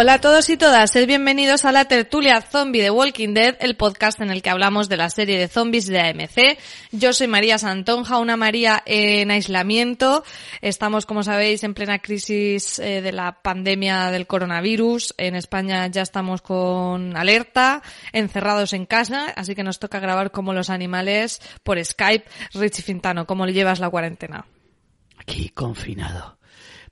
Hola a todos y todas, sed bienvenidos a la tertulia zombie de Walking Dead, el podcast en el que hablamos de la serie de zombies de AMC. Yo soy María Santonja, una María en aislamiento. Estamos, como sabéis, en plena crisis eh, de la pandemia del coronavirus. En España ya estamos con alerta, encerrados en casa, así que nos toca grabar como los animales por Skype. Richie Fintano, ¿cómo le llevas la cuarentena? Aquí confinado.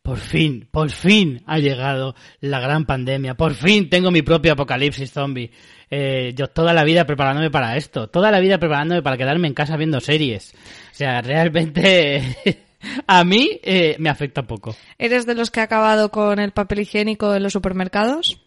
Por fin, por fin ha llegado la gran pandemia. Por fin tengo mi propio apocalipsis zombie. Eh, yo toda la vida preparándome para esto. Toda la vida preparándome para quedarme en casa viendo series. O sea, realmente a mí eh, me afecta poco. ¿Eres de los que ha acabado con el papel higiénico en los supermercados?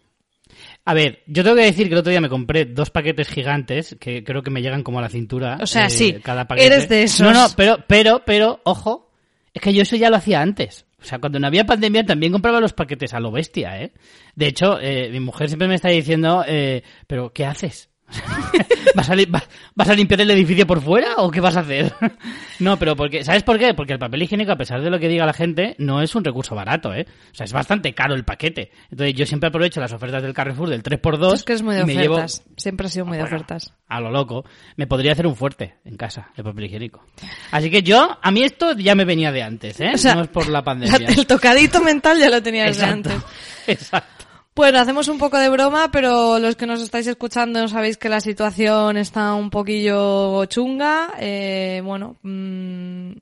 A ver, yo tengo que decir que el otro día me compré dos paquetes gigantes que creo que me llegan como a la cintura. O sea, eh, sí, cada paquete. eres de esos. No, no, pero, pero, pero, ojo, es que yo eso ya lo hacía antes. O sea, cuando no había pandemia también compraba los paquetes a lo bestia, ¿eh? De hecho, eh, mi mujer siempre me está diciendo, eh, pero ¿qué haces? ¿Vas a, li- va- ¿Vas a limpiar el edificio por fuera o qué vas a hacer? no, pero porque, ¿sabes por qué? Porque el papel higiénico, a pesar de lo que diga la gente, no es un recurso barato, ¿eh? O sea, es bastante caro el paquete. Entonces yo siempre aprovecho las ofertas del Carrefour del 3x2 Es que es muy de llevo ofertas. Siempre ha sido muy de Bueno, ofertas. a lo loco. Me podría hacer un fuerte en casa de papel higiénico. Así que yo, a mí esto ya me venía de antes, ¿eh? O sea, no es por la pandemia. El tocadito mental ya lo tenía desde Exacto. antes. Exacto. Bueno, hacemos un poco de broma, pero los que nos estáis escuchando sabéis que la situación está un poquillo chunga. Eh, bueno, mm,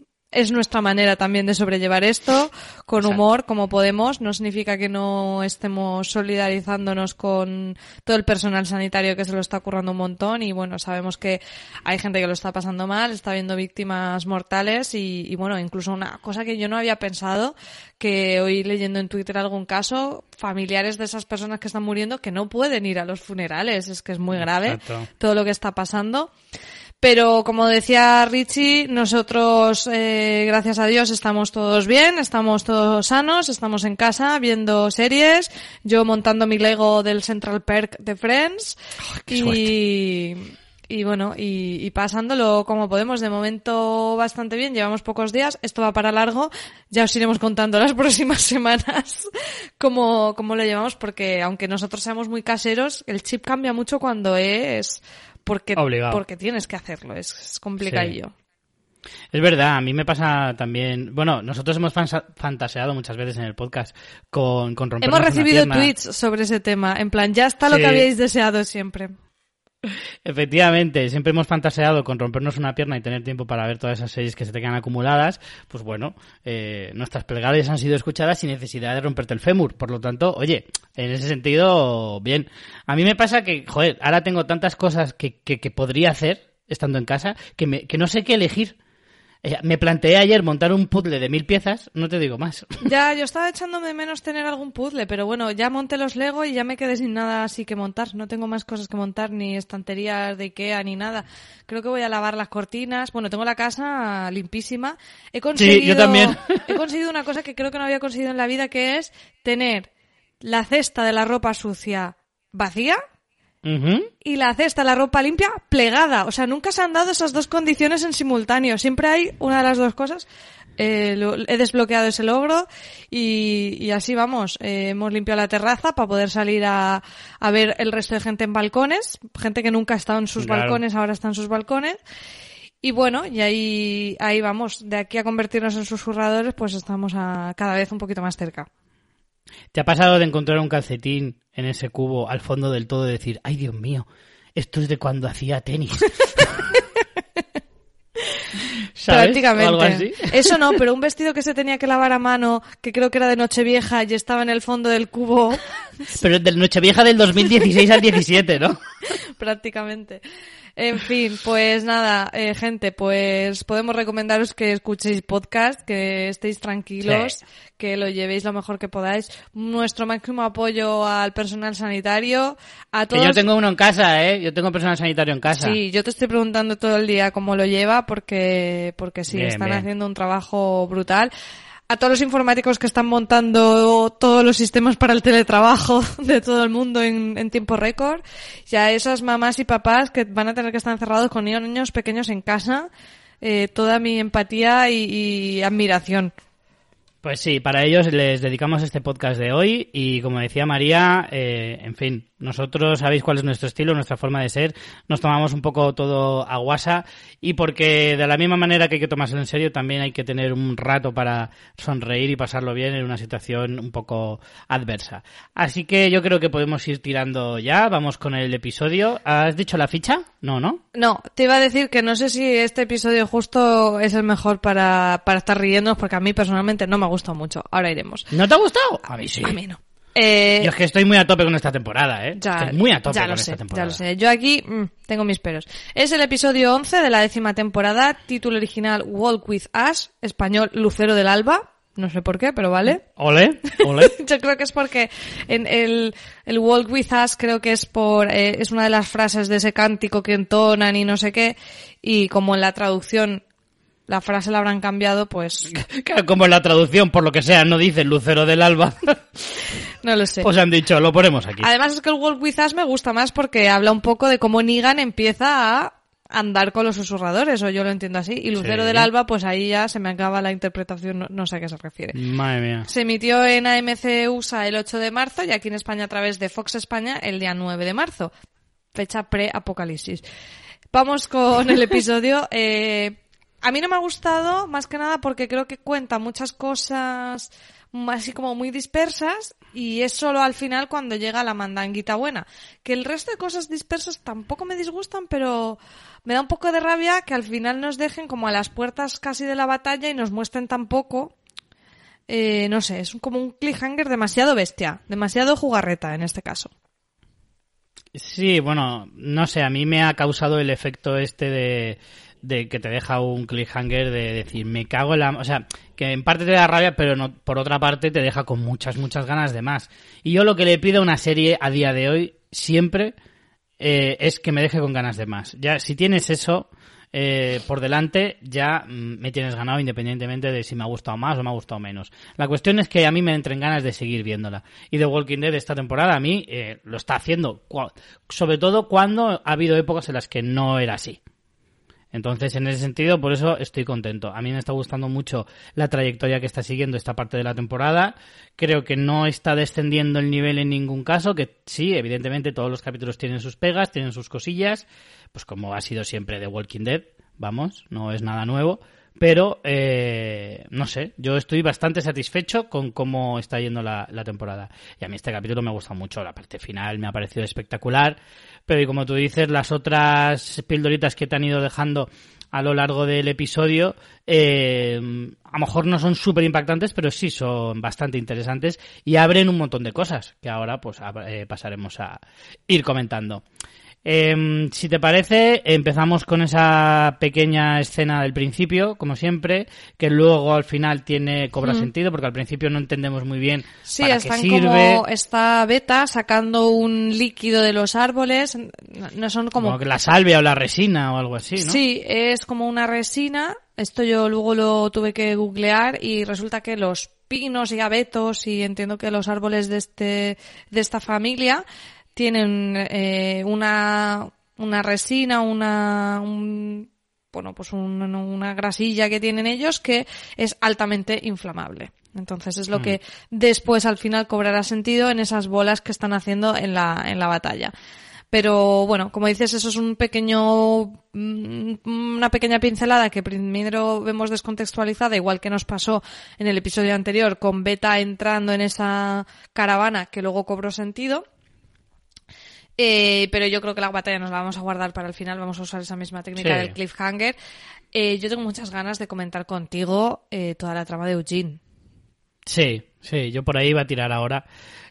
es nuestra manera también de sobrellevar esto, con Exacto. humor, como podemos. No significa que no estemos solidarizándonos con todo el personal sanitario que se lo está currando un montón. Y bueno, sabemos que hay gente que lo está pasando mal, está habiendo víctimas mortales y, y bueno, incluso una cosa que yo no había pensado, que hoy leyendo en Twitter algún caso, familiares de esas personas que están muriendo que no pueden ir a los funerales. Es que es muy grave Exacto. todo lo que está pasando. Pero como decía Richie, nosotros, eh, gracias a Dios, estamos todos bien, estamos todos sanos, estamos en casa viendo series, yo montando mi Lego del Central Perk de Friends y, y bueno, y, y pasándolo como podemos. De momento bastante bien, llevamos pocos días, esto va para largo, ya os iremos contando las próximas semanas cómo, cómo lo llevamos porque aunque nosotros seamos muy caseros, el chip cambia mucho cuando es porque, Obligado. porque tienes que hacerlo, es, es complicadillo. Es verdad, a mí me pasa también. Bueno, nosotros hemos fantaseado muchas veces en el podcast con, con rompernos Hemos recibido tweets sobre ese tema, en plan, ya está lo Sí. que habíais deseado siempre. Efectivamente, siempre hemos fantaseado con rompernos una pierna y tener tiempo para ver todas esas series que se te quedan acumuladas. Pues bueno, eh, nuestras plegarias han sido escuchadas sin necesidad de romperte el fémur. Por lo tanto, oye, en ese sentido, bien. A mí me pasa que, joder, ahora tengo tantas cosas que, que, que podría hacer estando en casa que, me, que no sé qué elegir. Eh, me planteé ayer montar un puzzle de mil piezas, no te digo más. Ya, yo estaba echándome de menos tener algún puzzle, pero bueno, ya monté los Lego y ya me quedé sin nada así que montar. No tengo más cosas que montar, ni estanterías de Ikea, ni nada. Creo que voy a lavar las cortinas. Bueno, tengo la casa limpísima. He conseguido, también. he conseguido una cosa que creo que no había conseguido en la vida, que es tener la cesta de la ropa sucia vacía Y la cesta, la ropa limpia, plegada. O sea, nunca se han dado esas dos condiciones en simultáneo. Siempre hay una de las dos cosas. Eh, lo- he desbloqueado ese logro y, y así vamos. Eh, hemos limpiado la terraza para poder salir a, a ver el resto de gente en balcones. Gente que nunca ha estado en sus Claro. balcones, ahora está en sus balcones. Y bueno, y ahí, ahí vamos. De aquí a convertirnos en susurradores, pues estamos a, cada vez un poquito más cerca. ¿Te ha pasado de encontrar un calcetín en ese cubo al fondo del todo y decir, ay Dios mío, esto es de cuando hacía tenis? ¿Sabes? Prácticamente. Algo así. Eso no, pero un vestido que se tenía que lavar a mano, que creo que era de Nochevieja y estaba en el fondo del cubo, Pero es del Nochevieja del 2016 al 17, ¿no? prácticamente. En fin, pues nada, eh, gente, pues podemos recomendaros que escuchéis podcast, que estéis tranquilos, Sí. que lo llevéis lo mejor que podáis. Nuestro máximo apoyo al personal sanitario, a Que todos. yo tengo uno en casa, ¿eh? Yo tengo personal sanitario en casa. Sí, yo te estoy preguntando todo el día cómo lo lleva porque, porque sí, Bien, están bien. haciendo un trabajo brutal. A todos los informáticos que están montando todos los sistemas para el teletrabajo de todo el mundo en, en tiempo récord. Y a esas mamás y papás que van a tener que estar encerrados con niños, pequeños en casa. eh, toda mi empatía y admiración. Pues sí, para ellos les dedicamos este podcast de hoy y como decía María, eh, en fin, nosotros sabéis cuál es nuestro estilo, nuestra forma de ser, nos tomamos un poco todo a guasa y porque de la misma manera que hay que tomárselo en serio, también hay que tener un rato para sonreír y pasarlo bien en una situación un poco adversa. Así que yo creo que podemos ir tirando ya, vamos con el episodio. ¿Has dicho la ficha? No, ¿no? No, te iba a decir que no sé si este episodio justo es el mejor para, para estar riéndonos porque a mí personalmente no me ha gustado mucho. Ahora iremos. ¿No te ha gustado? A mí sí. A mí no. Eh, Yo es que estoy muy a tope con esta temporada, ¿eh? Ya, Estoy muy a tope ya con lo esta sé, temporada. Ya lo sé. Yo aquí mm, tengo mis peros. Es el episodio 11 de la décima temporada, título original Walk with Us, español Lucero del Alba. No sé por qué, pero vale. Ole, ole. Yo creo que es porque en el, el Walk with Us creo que es por, eh, es una de las frases de ese cántico que entonan y no sé qué, y como en la traducción la frase la habrán cambiado, pues Como en la traducción, por lo que sea, no dice Lucero del Alba, no lo sé. pues han dicho, lo ponemos aquí. Además es que el Walk With Us me gusta más porque habla un poco de cómo Negan empieza a andar con los susurradores, o yo lo entiendo así. Y Lucero Sí. del Alba, pues ahí ya se me acaba la interpretación, no, no sé a qué se refiere. Madre mía. Se emitió en AMC USA el 8 de marzo y aquí en España a través de Fox España el día 9 de marzo. Fecha pre-apocalipsis. Vamos con el episodio. Eh, a mí no me ha gustado, más que nada porque creo que cuenta muchas cosas así como muy dispersas y es solo al final cuando llega la mandanguita buena. Que el resto de cosas dispersas tampoco me disgustan, pero me da un poco de rabia que al final nos dejen como a las puertas casi de la batalla y nos muestren tan poco eh, no sé, es como un cliffhanger demasiado bestia, demasiado jugarreta en este caso. Sí, bueno, no sé, a mí me ha causado el efecto este de, de que te deja un cliffhanger de decir, me cago en la... O sea, que en parte te da rabia, pero no, por otra parte te deja con muchas, muchas ganas de más. Y yo lo que le pido a una serie a día de hoy, siempre, eh, es que me deje con ganas de más. Ya, si tienes eso eh, por delante, ya mm, me tienes ganado independientemente de si me ha gustado más o me ha gustado menos. La cuestión es que a mí me entren ganas de seguir viéndola. Y The Walking Dead esta temporada a mí eh, lo está haciendo, sobre todo cuando ha habido épocas en las que no era así. Entonces, en ese sentido, por eso estoy contento. A mí me está gustando mucho la trayectoria que está siguiendo esta parte de la temporada. Creo que no está descendiendo el nivel en ningún caso, que sí, evidentemente todos los capítulos tienen sus pegas, tienen sus cosillas, pues como ha sido siempre The Walking Dead, vamos, no es nada nuevo. Pero, eh, no sé, yo estoy bastante satisfecho con cómo está yendo la, la temporada. Y a mí este capítulo me gusta mucho, la parte final me ha parecido espectacular. Pero y como tú dices, las otras pildoritas que te han ido dejando a lo largo del episodio, eh, a lo mejor no son súper impactantes, pero sí son bastante interesantes y abren un montón de cosas que ahora pues eh, pasaremos a ir comentando. Eh, si te parece, empezamos con esa pequeña escena del principio, como siempre, que luego al final tiene cobra sentido, porque al principio no entendemos muy bien Sí, para qué están sirve. como esta beta sacando un líquido de los árboles, no- son como Como que la salvia o la resina o algo así, ¿no? Sí, es como una resina. Esto yo luego lo tuve que googlear y resulta que los pinos y abetos y entiendo que los árboles de este de esta familia tienen eh, una una resina, una un- bueno, pues un- una grasilla que tienen ellos que es altamente inflamable. Entonces es lo que después al final cobrará sentido en esas bolas que están haciendo en la, en la batalla. Pero bueno, como dices, eso es un pequeño, mm, una pequeña pincelada que primero vemos descontextualizada, igual que nos pasó en el episodio anterior con Beta entrando en esa caravana que luego cobró sentido. Eh, pero yo creo que la batalla nos la vamos a guardar para el final, vamos a usar esa misma técnica Sí. del cliffhanger. Eh, yo tengo muchas ganas de comentar contigo eh, toda la trama de Eugene. Sí, sí, yo por ahí iba a tirar ahora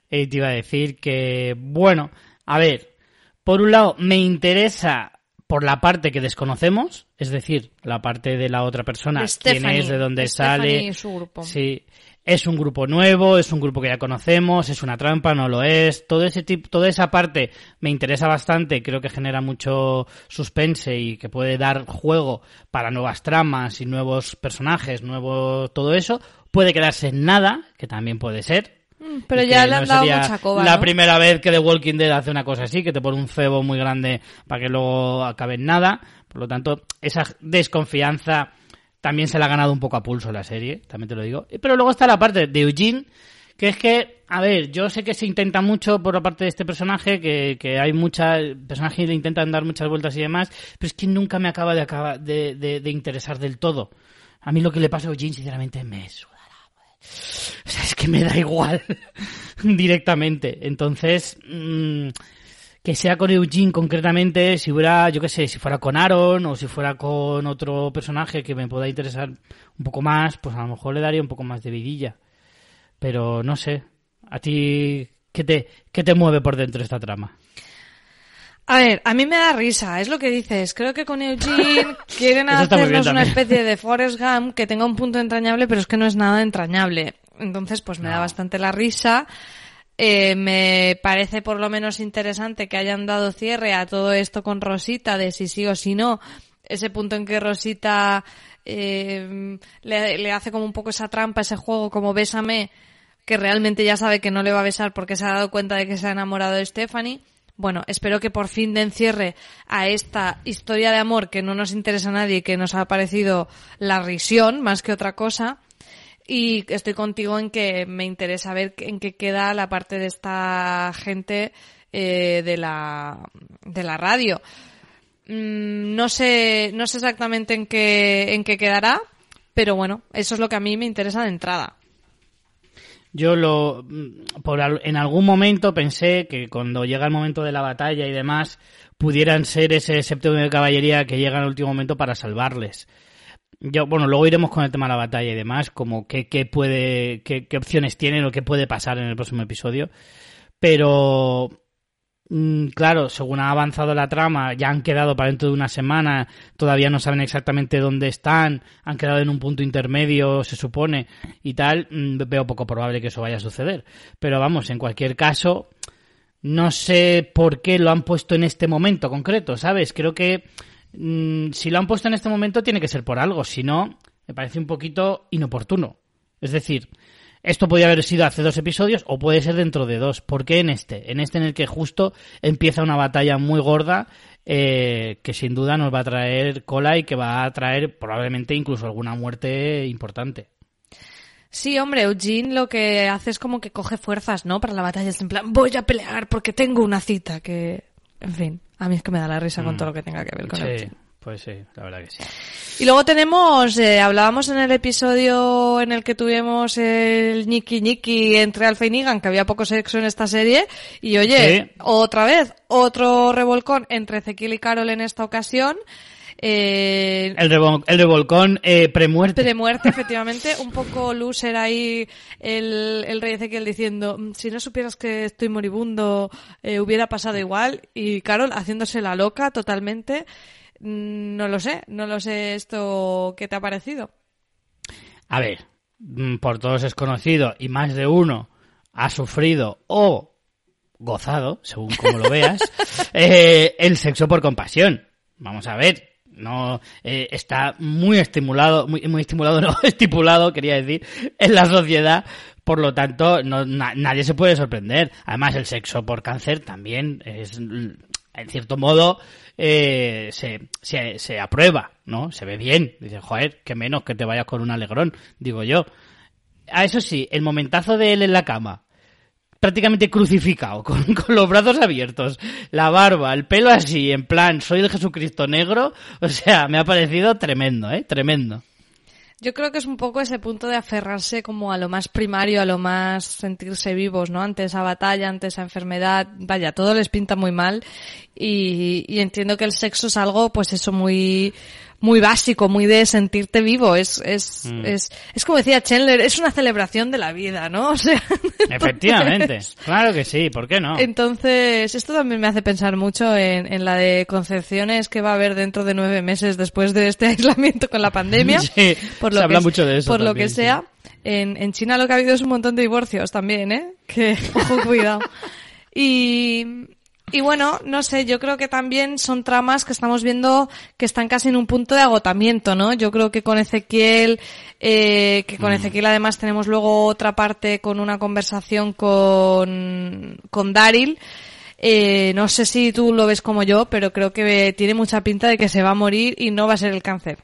y te iba a decir que, bueno, a ver, por un lado me interesa por la parte que desconocemos, es decir, la parte de la otra persona, quién es, de dónde Stephanie sale, y su grupo. sí, es un grupo nuevo, es un grupo que ya conocemos, es una trampa, no lo es, todo ese tipo, toda esa parte me interesa bastante, creo que genera mucho suspense y que puede dar juego para nuevas tramas y nuevos personajes, nuevo todo eso, puede quedarse en nada, que también puede ser, Mm, Pero ya le han no dado sería mucha coba. La ¿no? primera vez que The Walking Dead hace una cosa así, que te pone un cebo muy grande para que luego acabe en nada. Por lo tanto, esa desconfianza también se la ha ganado un poco a pulso la serie, también te lo digo. Pero luego está la parte de Eugene, que es que, a ver, yo sé que se intenta mucho por la parte de este personaje, que, que hay muchas, personajes le intentan dar muchas vueltas y demás, pero es que nunca me acaba de, acaba de, de, de interesar del todo. A mí lo que le pasa a Eugene, sinceramente, me sudará. O sea, es que me da igual directamente. Entonces, mmm, que sea con Eugene concretamente, si hubiera, yo qué sé, si fuera con Aaron o si fuera con otro personaje que me pueda interesar un poco más, pues a lo mejor le daría un poco más de vidilla. Pero no sé, a ti, ¿qué te, qué te mueve por dentro esta trama? A ver, a mí me da risa, es lo que dices. Creo que con Eugene quieren hacernos una especie de Forrest Gump que tenga un punto entrañable, pero es que no es nada entrañable. Entonces, pues me no. da bastante la risa. Eh, me parece por lo menos interesante que hayan dado cierre a todo esto con Rosita, de si sí o si no. Ese punto en que Rosita eh, le, le, hace como un poco esa trampa, ese juego como bésame, que realmente ya sabe que no le va a besar porque se ha dado cuenta de que se ha enamorado de Stephanie. Bueno, espero que por fin den cierre a esta historia de amor que no nos interesa a nadie y que nos ha parecido la risión más que otra cosa y estoy contigo en que me interesa ver en qué queda la parte de esta gente eh, de la de la radio. Mm, no sé no sé exactamente en qué en qué quedará pero bueno eso es lo que a mí me interesa de entrada. Yo lo por en algún momento pensé que cuando llega el momento de la batalla y demás pudieran ser ese séptimo de caballería que llega en el último momento para salvarles yo, bueno, luego iremos con el tema de la batalla y demás, como qué, qué puede, qué, qué opciones tienen o qué puede pasar en el próximo episodio. Pero, mmm, claro, según ha avanzado la trama, ya han quedado para dentro de una semana, todavía no saben exactamente dónde están, han quedado en un punto intermedio, se supone, y tal, mmm, veo poco probable que eso vaya a suceder. Pero vamos, en cualquier caso, no sé por qué lo han puesto en este momento concreto, ¿sabes? Creo que mmm, si lo han puesto en este momento tiene que ser por algo, si no, me parece un poquito inoportuno. Es decir, esto podría haber sido hace dos episodios o puede ser dentro de dos. ¿Por qué en este? En este en el que justo empieza una batalla muy gorda eh, que sin duda nos va a traer cola y que va a traer probablemente incluso alguna muerte importante. Sí, hombre, Eugene lo que hace es como que coge fuerzas, ¿no? Para la batalla en plan, voy a pelear porque tengo una cita que, en fin. A mí es que me da la risa mm. con todo lo que tenga que ver con sí, el Pues sí, la verdad que sí. Y luego tenemos, eh, hablábamos en el episodio en el que tuvimos el ñiqui ñiqui entre Alfa y Negan, que había poco sexo en esta serie, y oye, sí. otra vez, otro revolcón entre Ezequiel y Carol en esta ocasión. Eh, el, revol el revolcón eh, premuerte. Premuerte, efectivamente. Un poco loser ahí el, el rey Ezequiel diciendo, mm, si no supieras que estoy moribundo, eh, hubiera pasado igual. Y Carol haciéndose la loca totalmente. Mm, no lo sé, no lo sé esto qué te ha parecido. A ver, mm, por todos es conocido y más de uno ha sufrido o gozado, según como lo veas, eh, el sexo por compasión. Vamos a ver, no eh, está muy estimulado, muy, muy estimulado, no, estipulado, quería decir, en la sociedad. Por lo tanto, no, na, nadie se puede sorprender. Además, el sexo por cáncer también es, en cierto modo, eh, se, se, se aprueba, ¿no? Se ve bien. Dice, joder, que menos que te vayas con un alegrón, digo yo. A eso sí, el momentazo de él en la cama, prácticamente crucificado, con, con, los brazos abiertos, la barba, el pelo así, en plan, soy el Jesucristo negro, o sea, me ha parecido tremendo, ¿eh? Tremendo. Yo creo que es un poco ese punto de aferrarse como a lo más primario, a lo más sentirse vivos, ¿no? Ante esa batalla, ante esa enfermedad, vaya, todo les pinta muy mal y, y entiendo que el sexo es algo, pues eso, muy, muy básico, muy de sentirte vivo. Es, es, mm. es, es como decía Chandler, es una celebración de la vida, ¿no? O sea, Efectivamente, claro que sí, ¿por qué no? Entonces, esto también me hace pensar mucho en, en la de concepciones que va a haber dentro de nueve meses después de este aislamiento con la pandemia. Sí, por lo se habla mucho de eso. Por también, lo que sea. En, en China lo que ha habido es un montón de divorcios también, ¿eh? Que, ojo, cuidado. Y, y bueno, no sé, yo creo que también son tramas que estamos viendo que están casi en un punto de agotamiento, ¿no? Yo creo que con Ezequiel, eh, que con mm. Ezequiel además tenemos luego otra parte con una conversación con, con Daryl. Eh, no sé si tú lo ves como yo, pero creo que tiene mucha pinta de que se va a morir y no va a ser el cáncer.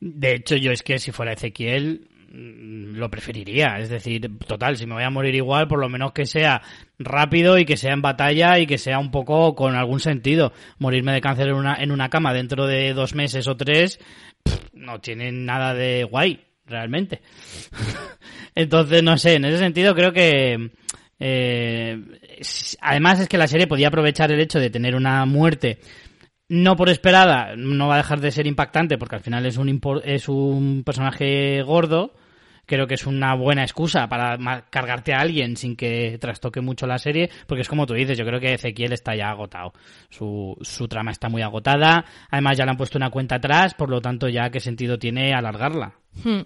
De hecho, yo es que si fuera Ezequiel lo preferiría. Es decir, total, si me voy a morir igual, por lo menos que sea rápido y que sea en batalla y que sea un poco con algún sentido. Morirme de cáncer en una, en una cama dentro de dos meses o tres no tiene nada de guay, realmente. Entonces, no sé, en ese sentido creo que... Eh, además es que la serie podía aprovechar el hecho de tener una muerte no por esperada, no va a dejar de ser impactante porque al final es un, es un personaje gordo. Creo que es una buena excusa para cargarte a alguien sin que trastoque mucho la serie, porque es como tú dices, yo creo que Ezequiel está ya agotado. Su, su trama está muy agotada, además ya le han puesto una cuenta atrás, por lo tanto ya qué sentido tiene alargarla. Hmm.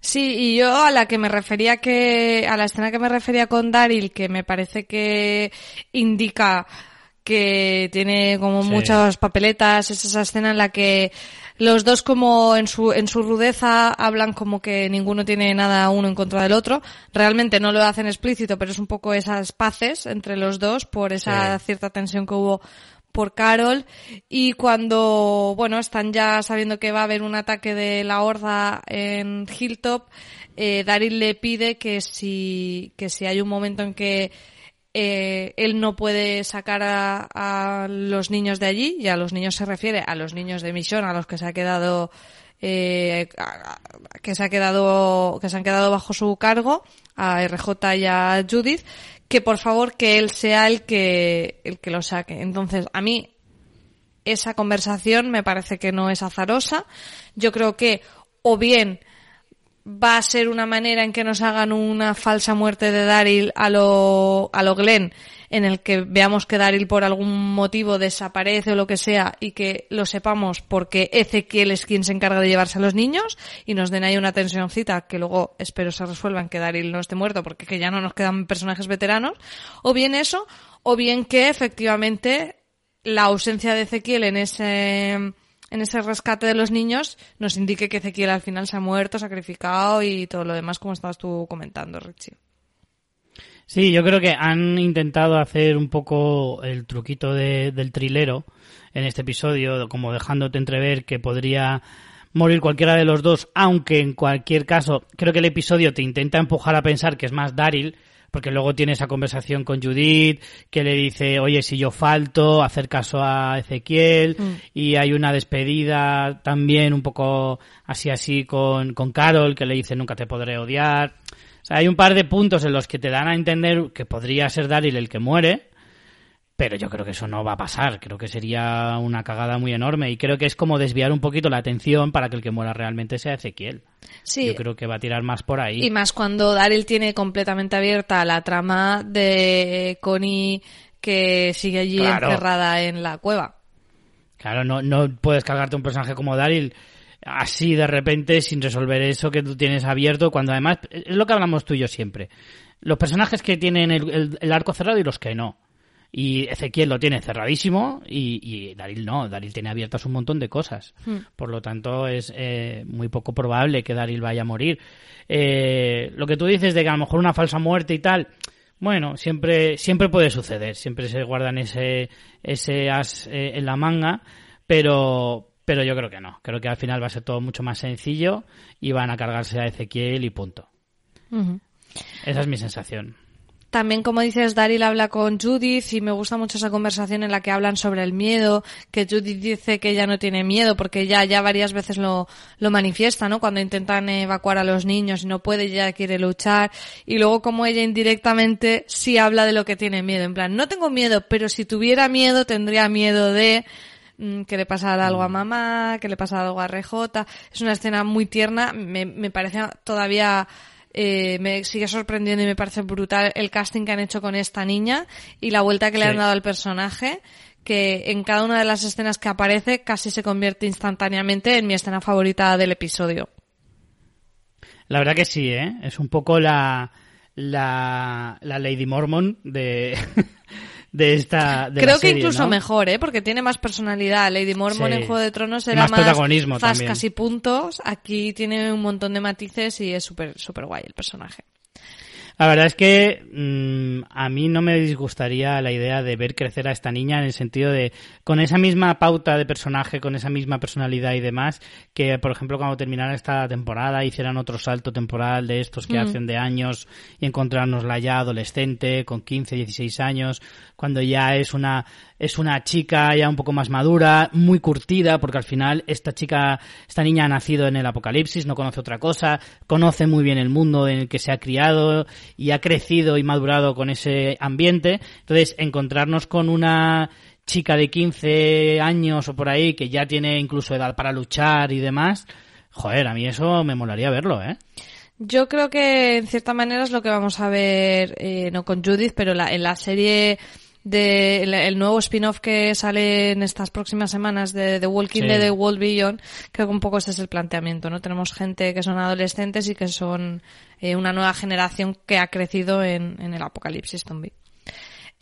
Sí, y yo a la que me refería que, a la escena que me refería con Daryl, que me parece que indica que tiene como muchas papeletas, es esa escena en la que los dos como en su, en su rudeza hablan como que ninguno tiene nada uno en contra del otro. Realmente no lo hacen explícito, pero es un poco esas paces entre los dos por esa cierta tensión que hubo por Carol. Y cuando, bueno, están ya sabiendo que va a haber un ataque de la horda en Hilltop, eh, Daryl le pide que si, que si hay un momento en que eh, él no puede sacar a, los niños de allí, y a los niños se refiere a los niños de misión, a los que se ha quedado, eh, que se ha quedado, que se han quedado bajo su cargo, a RJ y a Judith, que por favor que él sea el que, el que lo saque. Entonces, a mí, esa conversación me parece que no es azarosa. Yo creo que, o bien, va a ser una manera en que nos hagan una falsa muerte de Daryl a lo, a lo Glenn, en el que veamos que Daryl por algún motivo desaparece o lo que sea y que lo sepamos porque Ezequiel es quien se encarga de llevarse a los niños y nos den ahí una tensióncita que luego espero se resuelva en que Daryl no esté muerto porque que ya no nos quedan personajes veteranos, o bien eso, o bien que efectivamente la ausencia de Ezequiel en ese en ese rescate de los niños nos indique que Ezequiel al final se ha muerto, sacrificado y todo lo demás, como estabas tú comentando, Richie. Sí, yo creo que han intentado hacer un poco el truquito del trilero en este episodio, como dejándote entrever que podría morir cualquiera de los dos, aunque en cualquier caso creo que el episodio te intenta empujar a pensar que es más Daryl, porque luego tiene esa conversación con Judith que le dice, oye, si yo falto, hacer caso a Ezequiel, mm. y hay una despedida también un poco así así con, con Carol que le dice, nunca te podré odiar. O sea, hay un par de puntos en los que te dan a entender que podría ser Daryl el que muere, pero yo creo que eso no va a pasar. Creo que sería una cagada muy enorme y creo que es como desviar un poquito la atención para que el que muera realmente sea Ezequiel. Sí. Yo creo que va a tirar más por ahí. Y más cuando Daryl tiene completamente abierta la trama de Connie que sigue allí encerrada en la cueva. Claro, no, no puedes cargarte un personaje como Daryl así de repente sin resolver eso que tú tienes abierto cuando además es lo que hablamos tú y yo siempre. Los personajes que tienen el arco cerrado y los que no. Y Ezequiel lo tiene cerradísimo y, y Daril no. Daril tiene abiertas un montón de cosas. Hmm. Por lo tanto, es eh, muy poco probable que Daril vaya a morir. Eh, lo que tú dices de que a lo mejor una falsa muerte y tal, bueno, siempre, siempre puede suceder. Siempre se guardan ese, ese as eh, en la manga, pero, pero yo creo que no. Creo que al final va a ser todo mucho más sencillo y van a cargarse a Ezequiel y punto. Esa es mi sensación. También, como dices, Daryl habla con Judith y me gusta mucho esa conversación en la que hablan sobre el miedo, que Judith dice que ella no tiene miedo porque ya, ya varias veces lo, lo manifiesta, ¿no? Cuando intentan evacuar a los niños y no puede, ya quiere luchar. Y luego como ella indirectamente sí habla de lo que tiene miedo. En plan, no tengo miedo, pero si tuviera miedo tendría miedo de mm, que le pasara algo a mm. mamá, que le pasara algo a RJ. Es una escena muy tierna, me, me parece todavía eh, me sigue sorprendiendo y me parece brutal el casting que han hecho con esta niña y la vuelta que le han dado al personaje que en cada una de las escenas que aparece casi se convierte instantáneamente en mi escena favorita del episodio. La verdad que sí, ¿eh? Es un poco la, la, la Lady Mormon de, de esta de Creo que incluso mejor, ¿eh? Porque tiene más personalidad. Lady Mormon en Juego de Tronos era más, más protagonismo zascas y puntos. Aquí tiene un montón de matices y es súper súper guay el personaje. La verdad es que mm, a mí no me disgustaría la idea de ver crecer a esta niña en el sentido de con esa misma pauta de personaje, con esa misma personalidad y demás, que por ejemplo cuando terminara esta temporada hicieran otro salto temporal de estos que Mm. hacen de años y encontrárnosla ya adolescente, con 15, 16 años, cuando ya es una es una chica ya un poco más madura, muy curtida, porque al final esta chica, esta niña ha nacido en el apocalipsis, no conoce otra cosa, conoce muy bien el mundo en el que se ha criado y ha crecido y madurado con ese ambiente. Entonces, encontrarnos con una chica de 15 años o por ahí que ya tiene incluso edad para luchar y demás, joder, a mí eso me molaría verlo, ¿eh? Yo creo que en cierta manera es lo que vamos a ver, eh, no con Judith, pero la- en la serie de el, el nuevo spin-off que sale en estas próximas semanas de The Walking Sí. Dead de World Beyond, creo que un poco ese es el planteamiento, ¿no? Tenemos gente que son adolescentes y que son eh, una nueva generación que ha crecido en, en el apocalipsis zombie.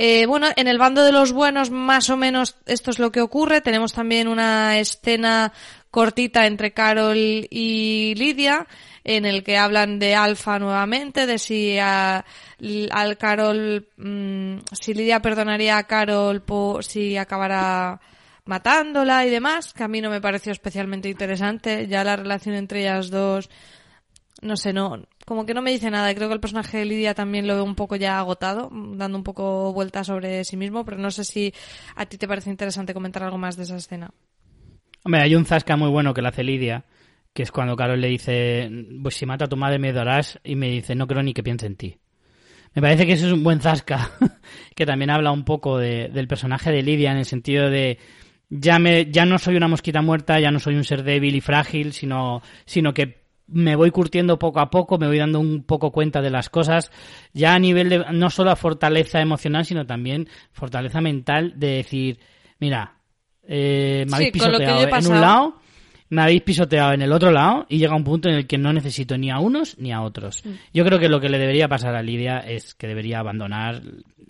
Eh, bueno, en el bando de los buenos, más o menos esto es lo que ocurre. Tenemos también una escena cortita entre Carol y Lidia, en el que hablan de Alfa nuevamente, de si a, al Carol, mm, si Lidia perdonaría a Carol por si acabara matándola y demás, que a mí no me pareció especialmente interesante. Ya la relación entre ellas dos, no sé, no, como que no me dice nada. Creo que el personaje de Lidia también lo veo un poco ya agotado, dando un poco vueltas sobre sí mismo, pero no sé si a ti te parece interesante comentar algo más de esa escena. Hombre, hay un zasca muy bueno que le hace Lidia, que es cuando Carol le dice, pues si mata a tu madre me darás, y me dice, no creo ni que piense en ti. Me parece que eso es un buen zasca, que también habla un poco de- del personaje de Lidia en el sentido de, ya, me, ya no soy una mosquita muerta, ya no soy un ser débil y frágil, sino, sino que me voy curtiendo poco a poco, me voy dando un poco cuenta de las cosas, ya a nivel de, no solo a fortaleza emocional, sino también fortaleza mental de decir, mira, eh, me habéis pisoteado he en un lado, me habéis pisoteado en el otro lado y llega un punto en el que no necesito ni a unos ni a otros. Mm. Yo creo que lo que le debería pasar a Lidia es que debería abandonar,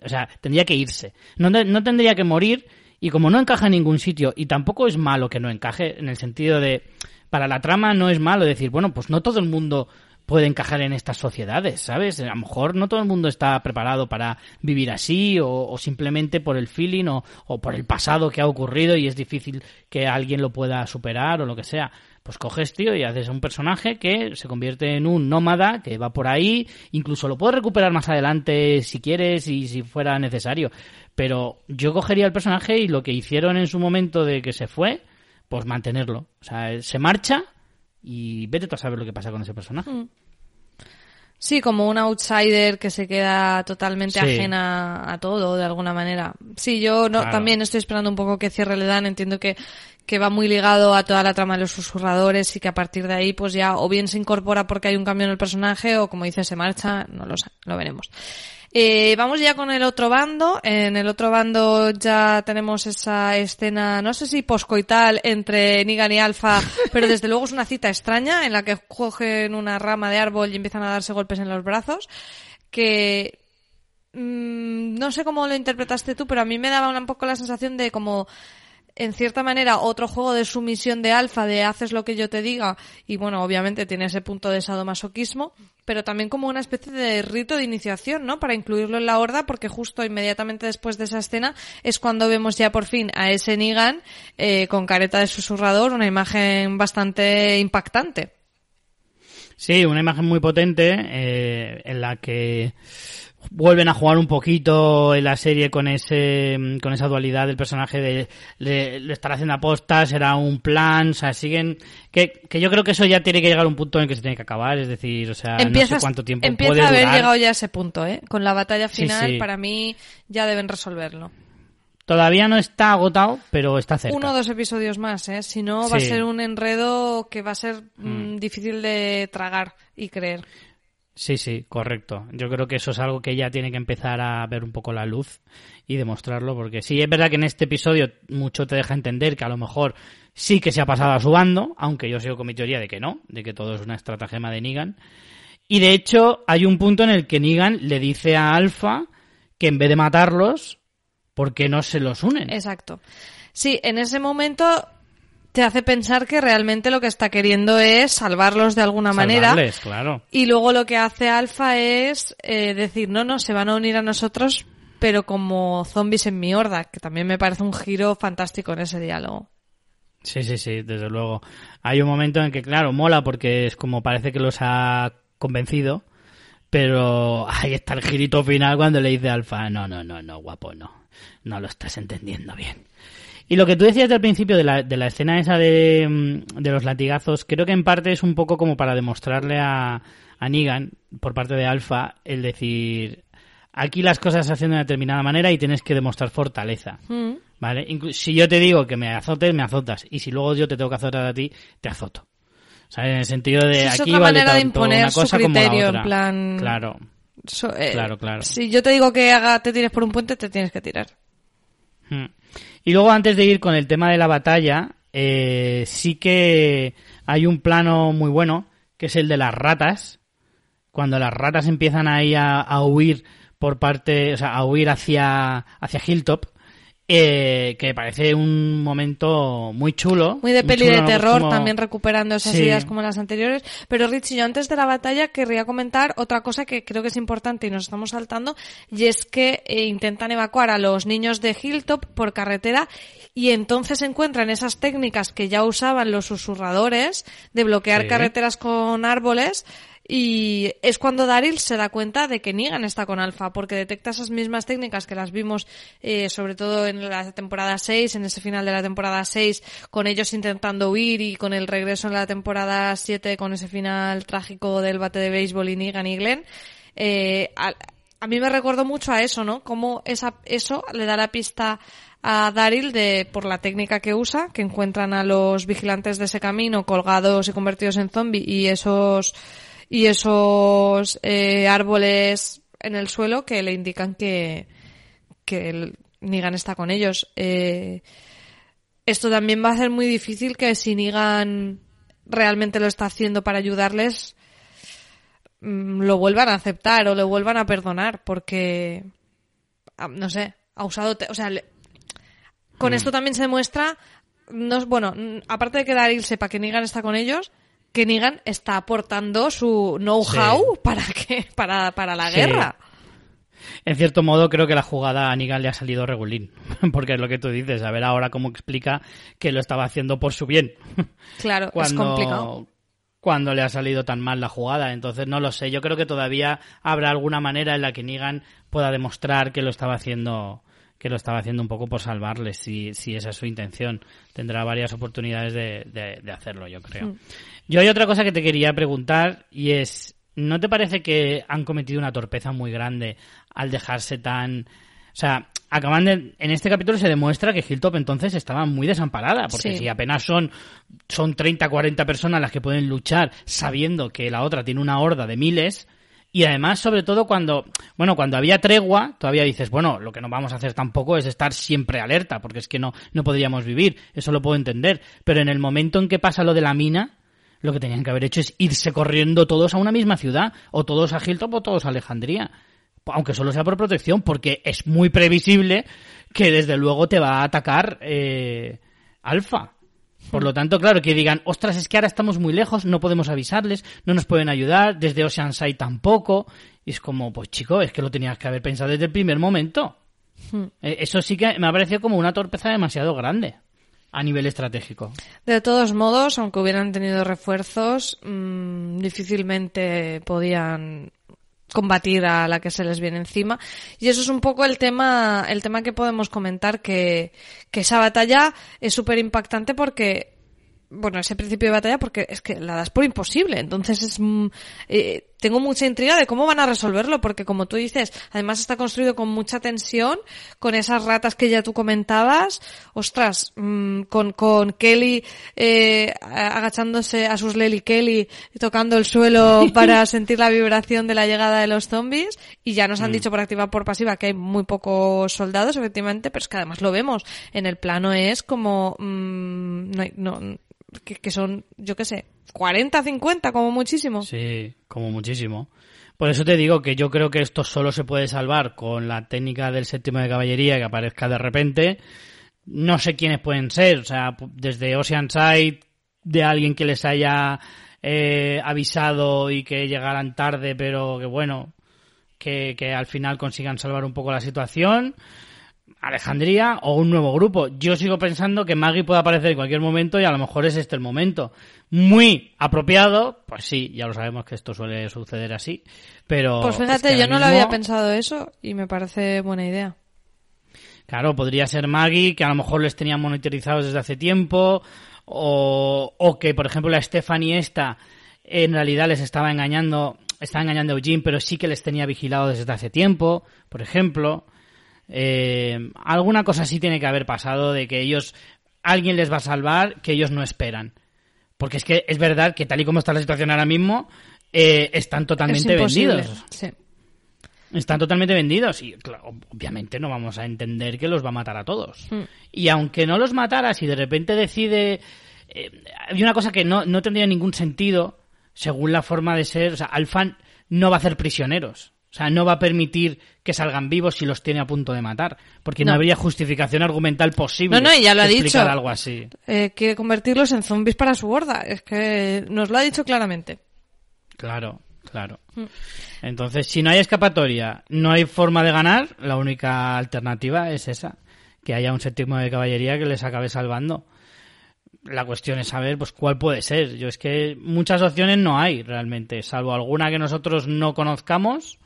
o sea, tendría que irse. No, no tendría que morir y como no encaja en ningún sitio y tampoco es malo que no encaje en el sentido de, para la trama no es malo decir, bueno, pues no todo el mundo puede encajar en estas sociedades, ¿sabes? A lo mejor no todo el mundo está preparado para vivir así o, o simplemente por el feeling o, o por el pasado que ha ocurrido y es difícil que alguien lo pueda superar o lo que sea. Pues coges, tío, y haces un personaje que se convierte en un nómada que va por ahí, incluso lo puedes recuperar más adelante si quieres y si fuera necesario. Pero yo cogería el personaje y lo que hicieron en su momento de que se fue, pues mantenerlo. O sea, se marcha y vete tú a saber lo que pasa con ese personaje. Sí, como un outsider que se queda totalmente Sí. ajena a todo, de alguna manera. Sí, yo no, Claro. también estoy esperando un poco que cierre le dan. Entiendo que, que va muy ligado a toda la trama de los susurradores y que a partir de ahí, pues ya o bien se incorpora porque hay un cambio en el personaje o como dice, se marcha. No lo sé, lo veremos. Eh, vamos ya con el otro bando. En el otro bando ya tenemos esa escena, no sé si poscoital entre Negan y Alpha, pero desde luego es una cita extraña en la que cogen una rama de árbol y empiezan a darse golpes en los brazos. Que mm, no sé cómo lo interpretaste tú, pero a mí me daba un poco la sensación de como en cierta manera otro juego de sumisión de alfa, de haces lo que yo te diga, y bueno, obviamente tiene ese punto de sadomasoquismo, pero también como una especie de rito de iniciación, ¿no? Para incluirlo en la horda, porque justo inmediatamente después de esa escena es cuando vemos ya por fin a ese Negan eh, con careta de susurrador, una imagen bastante impactante. Sí, una imagen muy potente eh, en la que vuelven a jugar un poquito en la serie con ese con esa dualidad del personaje de le, le estar haciendo apostas, será un plan, o sea, siguen que, que yo creo que eso ya tiene que llegar a un punto en el que se tiene que acabar, es decir, o sea, no sé Empiezas- cuánto tiempo empieza puede a haber durar. llegado ya a ese punto, ¿eh? Con la batalla final, sí. para mí ya deben resolverlo. Todavía no está agotado, pero está cerca. Uno o dos episodios más, ¿eh? Si no, va a ser un enredo que va a ser mm, difícil de tragar y creer. Sí, sí, correcto. Yo creo que eso es algo que ella tiene que empezar a ver un poco la luz y demostrarlo, porque sí, es verdad que en este episodio mucho te deja entender que a lo mejor sí que se ha pasado a su bando, aunque yo sigo con mi teoría de que no, de que todo es una estratagema de Negan. Y de hecho, hay un punto en el que Negan le dice a Alpha que en vez de matarlos, ¿por qué no se los unen? Exacto. Sí, en ese momento te hace pensar que realmente lo que está queriendo es salvarlos de alguna manera. Salvarles, claro. Y luego lo que hace Alfa es eh, decir, no, no, se van a unir a nosotros, pero como zombies en mi horda, que también me parece un giro fantástico en ese diálogo. Sí, sí, sí, desde luego. Hay un momento en que, claro, mola porque es como parece que los ha convencido, pero ahí está el girito final cuando le dice Alfa, no, no, no, no, guapo, no, no lo estás entendiendo bien. Y lo que tú decías del principio de la, de la escena esa de, mm, de los latigazos, creo que en parte es un poco como para demostrarle a, a Negan, por parte de Alfa, el decir, aquí las cosas se hacen de una determinada manera y tienes que demostrar fortaleza. Mm. ¿Vale? Si yo te digo que me azotes, me azotas. Y si luego yo te tengo que azotar a ti, te azoto. O sea, en el sentido de Es aquí otra vale manera de tanto imponer una su cosa como la otra. en plan- Claro, So- eh, Claro, claro. Si yo te digo que haga, te tires por un puente, te tienes que tirar. Mm. Y luego, antes de ir con el tema de la batalla, eh, sí que hay un plano muy bueno, que es el de las ratas. Cuando las ratas empiezan ahí a, a huir por parte, o sea, a huir hacia, hacia Hilltop, eh, que parece un momento muy chulo. Muy de peli chulo, de terror, Como- también recuperando esas Sí. ideas como las anteriores. Pero Richie, yo antes de la batalla querría comentar otra cosa que creo que es importante y nos estamos saltando, y es que eh, intentan evacuar a los niños de Hilltop por carretera y entonces encuentran esas técnicas que ya usaban los susurradores de bloquear Sí. carreteras con árboles. Y es cuando Daryl se da cuenta de que Negan está con Alpha, porque detecta esas mismas técnicas que las vimos eh, sobre todo en la temporada 6, en ese final de la temporada 6, con ellos intentando huir y con el regreso en la temporada 7, con ese final trágico del bate de béisbol y Negan y Glenn. Eh, a, a mí me recordó mucho a eso, ¿no? Cómo esa, eso le da la pista a Daryl de por la técnica que usa, que encuentran a los vigilantes de ese camino colgados y convertidos en zombie y esos y esos eh, árboles en el suelo que le indican que que el Negan está con ellos. Eh, esto también va a ser muy difícil que si Negan realmente lo está haciendo para ayudarles mm, lo vuelvan a aceptar o lo vuelvan a perdonar porque ah, no sé ha usado o sea le- con esto también se demuestra no bueno mm, aparte de que Daryl sepa que Negan está con ellos que Negan está aportando su know-how para que para para la Sí. guerra En cierto modo, creo que la jugada a Negan le ha salido regulín. Porque es lo que tú dices. A ver ahora cómo explica que lo estaba haciendo por su bien. claro es complicado cuando le ha salido tan mal la jugada. Entonces, no lo sé. Yo creo que todavía habrá alguna manera en la que Negan pueda demostrar que lo estaba haciendo que lo estaba haciendo un poco por salvarles, si, si esa es su intención. Tendrá varias oportunidades de, de- de hacerlo, yo creo. Mm. Yo hay otra cosa que te quería preguntar y es, ¿no te parece que han cometido una torpeza muy grande al dejarse tan... O sea, acaban de... En este capítulo se demuestra que Hilltop entonces estaba muy desamparada, porque Sí. si apenas son, son 30, 40 personas las que pueden luchar sabiendo que la otra tiene una horda de miles, y además, sobre todo cuando, bueno, cuando había tregua, todavía dices, bueno, lo que no vamos a hacer tampoco es estar siempre alerta, porque es que no, no podríamos vivir, eso lo puedo entender. Pero en el momento en que pasa lo de la mina, lo que tenían que haber hecho es irse corriendo todos a una misma ciudad, o todos a Hilltop o todos a Alejandría. Aunque solo sea por protección, porque es muy previsible que desde luego te va a atacar eh, Alfa. Por lo tanto, claro, que digan, ostras, es que ahora estamos muy lejos, no podemos avisarles, no nos pueden ayudar, desde Oceanside tampoco. Y es como, pues chico, es que lo tenías que haber pensado desde el primer momento. Eh, Eso sí que me ha parecido como una torpeza demasiado grande a nivel estratégico. De todos modos, aunque hubieran tenido refuerzos, mm, difícilmente podían combatir a la que se les viene encima. Y eso es un poco el tema, el tema que podemos comentar, que, que esa batalla es súper impactante porque, bueno, ese principio de batalla porque es que la das por imposible. Entonces es, mm, eh, tengo mucha intriga de cómo van a resolverlo porque como tú dices, además está construido con mucha tensión, con esas ratas que ya tú comentabas, ostras, mm, con, con Kelly, eh, agachándose a sus Lely Kelly, tocando el suelo para sentir la vibración de la llegada de los zombies. Y ya nos han dicho por activa por pasiva que hay muy pocos soldados, efectivamente, pero es que además lo vemos. En el plano es como, mm, no, hay- no, que, que son, yo qué sé, 40, 50 como muchísimo. Sí, como muchísimo. Por eso te digo que yo creo que esto solo se puede salvar con la técnica del séptimo de caballería que aparezca de repente. no sé quiénes pueden ser, o sea, desde Oceanside, de alguien que les haya eh, avisado y que llegaran tarde, pero que bueno, que, que al final consigan salvar un poco la situación. Alejandría o un nuevo grupo. Yo sigo pensando que Maggie puede aparecer en cualquier momento y a lo mejor es este el momento. Muy apropiado, pues sí, ya lo sabemos que esto suele suceder así, pero... Pues fíjate, yo no lo había pensado eso y me parece buena idea. Claro, podría ser Maggie, que a lo mejor les tenían monitorizados desde hace tiempo, o, o que, por ejemplo, la Stephanie esta en realidad les estaba engañando, estaba engañando a Eugene, pero sí que les tenía vigilado desde hace tiempo, por ejemplo. Eh, alguna cosa sí tiene que haber pasado de que ellos, alguien les va a salvar que ellos no esperan. Porque es que es verdad que tal y como está la situación ahora mismo, eh, están totalmente vendidos. Están totalmente vendidos y obviamente no vamos a entender que los va a matar a todos. Hmm. Y aunque no los matara, si de repente decide... Eh, hay una cosa que no, no tendría ningún sentido según la forma de ser. O sea, Alfan no va a hacer prisioneros. O sea, no va a permitir que salgan vivos si los tiene a punto de matar. Porque no, habría justificación argumental posible. No, no, ya lo ha dicho. algo así. Eh, quiere convertirlos en zombies para su horda. Es que nos lo ha dicho claramente. Claro, claro. Mm. Entonces, si no hay escapatoria, no hay forma de ganar, la única alternativa es esa. Que haya un séptimo de caballería que les acabe salvando. La cuestión es saber pues cuál puede ser. Yo es que muchas opciones no hay realmente, salvo alguna que nosotros no conozcamos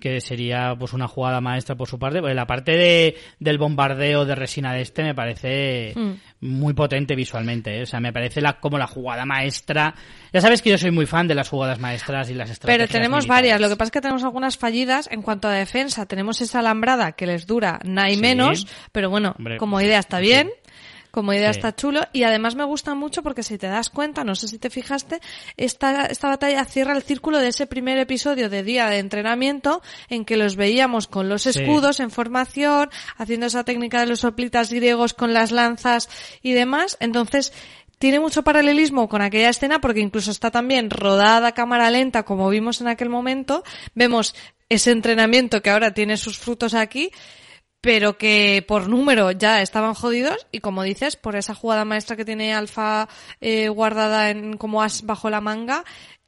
que sería pues una jugada maestra por su parte. Pues la parte de, del bombardeo de resina de este me parece hmm. muy potente visualmente. ¿eh? O sea, me parece la, como la jugada maestra. Ya sabes que yo soy muy fan de las jugadas maestras y las estrategias. Pero tenemos varias. Lo que pasa es que tenemos algunas fallidas en cuanto a defensa. Tenemos esa alambrada que les dura nada y menos, pero bueno, como idea está bien. Como idea está chulo y además me gusta mucho porque si te das cuenta, no sé si te fijaste, esta, esta batalla cierra el círculo de ese primer episodio de día de entrenamiento en que los veíamos con los escudos en formación, haciendo esa técnica de los soplitas griegos con las lanzas y demás. Entonces, tiene mucho paralelismo con aquella escena porque incluso está también rodada a cámara lenta como vimos en aquel momento. Vemos ese entrenamiento que ahora tiene sus frutos aquí pero que por número ya estaban jodidos y como dices, por esa jugada maestra que tiene Alfa eh, guardada en como as bajo la manga,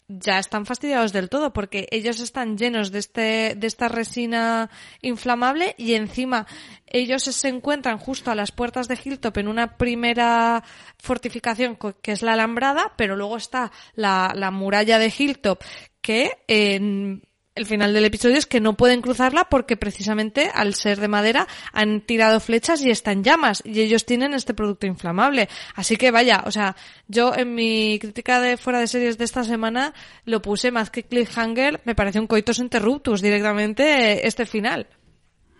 ya están fastidiados del todo porque ellos están llenos de este de esta resina inflamable y encima ellos se encuentran justo a las puertas de Hilltop en una primera fortificación que es la alambrada, pero luego está la, la muralla de Hilltop que en el final del episodio es que no pueden cruzarla porque precisamente al ser de madera han tirado flechas y están llamas y ellos tienen este producto inflamable. Así que vaya, o sea, yo en mi crítica de fuera de series de esta semana lo puse más que cliffhanger, me parece un coitos interruptus directamente este final.